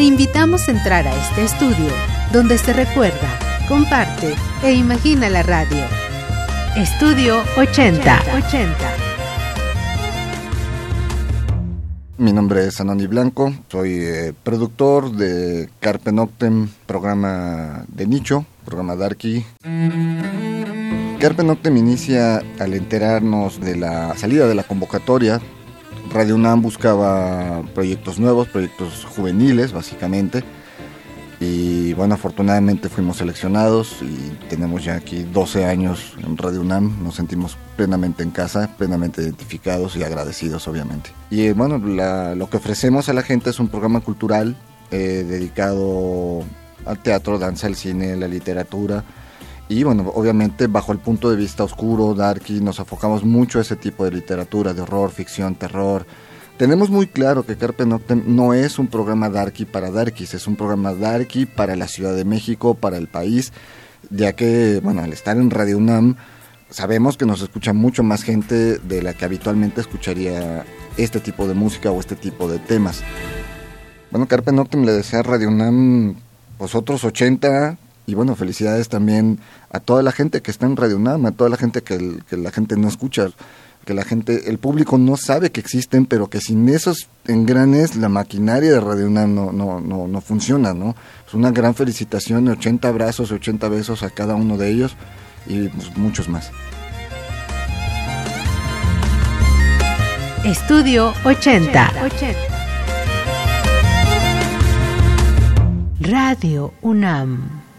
Te invitamos a entrar a este estudio donde se recuerda, comparte e imagina la radio. Estudio 80. 80. Mi nombre es Anoni Blanco, soy eh, productor de Carpe Noctem, programa de nicho, programa Darky. Carpe Noctem inicia al enterarnos de la salida de la convocatoria. Radio UNAM buscaba proyectos nuevos, proyectos juveniles básicamente y bueno, afortunadamente fuimos seleccionados y tenemos ya aquí 12 años en Radio UNAM. Nos sentimos plenamente en casa, plenamente identificados y agradecidos, obviamente. Y bueno, lo que ofrecemos a la gente es un programa cultural eh, dedicado al teatro, danza, al cine, la literatura. Y bueno, obviamente bajo el punto de vista oscuro, darky, nos enfocamos mucho a ese tipo de literatura, de horror, ficción, terror, tenemos muy claro que Carpe Noctem no es un programa darky para darkies, es un programa darky para la Ciudad de México, para el país, ya que, bueno, al estar en Radio UNAM, sabemos que nos escucha mucho más gente de la que habitualmente escucharía este tipo de música o este tipo de temas. Bueno, Carpe Noctem le desea a Radio UNAM pues otros 80 y bueno, felicidades también a toda la gente que está en Radio UNAM, a toda la gente que, que la gente no escucha que la gente, el público no sabe que existen, pero que sin esos engranes la maquinaria de Radio UNAM no, no, no, no funciona, ¿no? Es una gran felicitación, 80 abrazos, 80 besos a cada uno de ellos y pues, muchos más. Estudio 80. 80. Radio UNAM.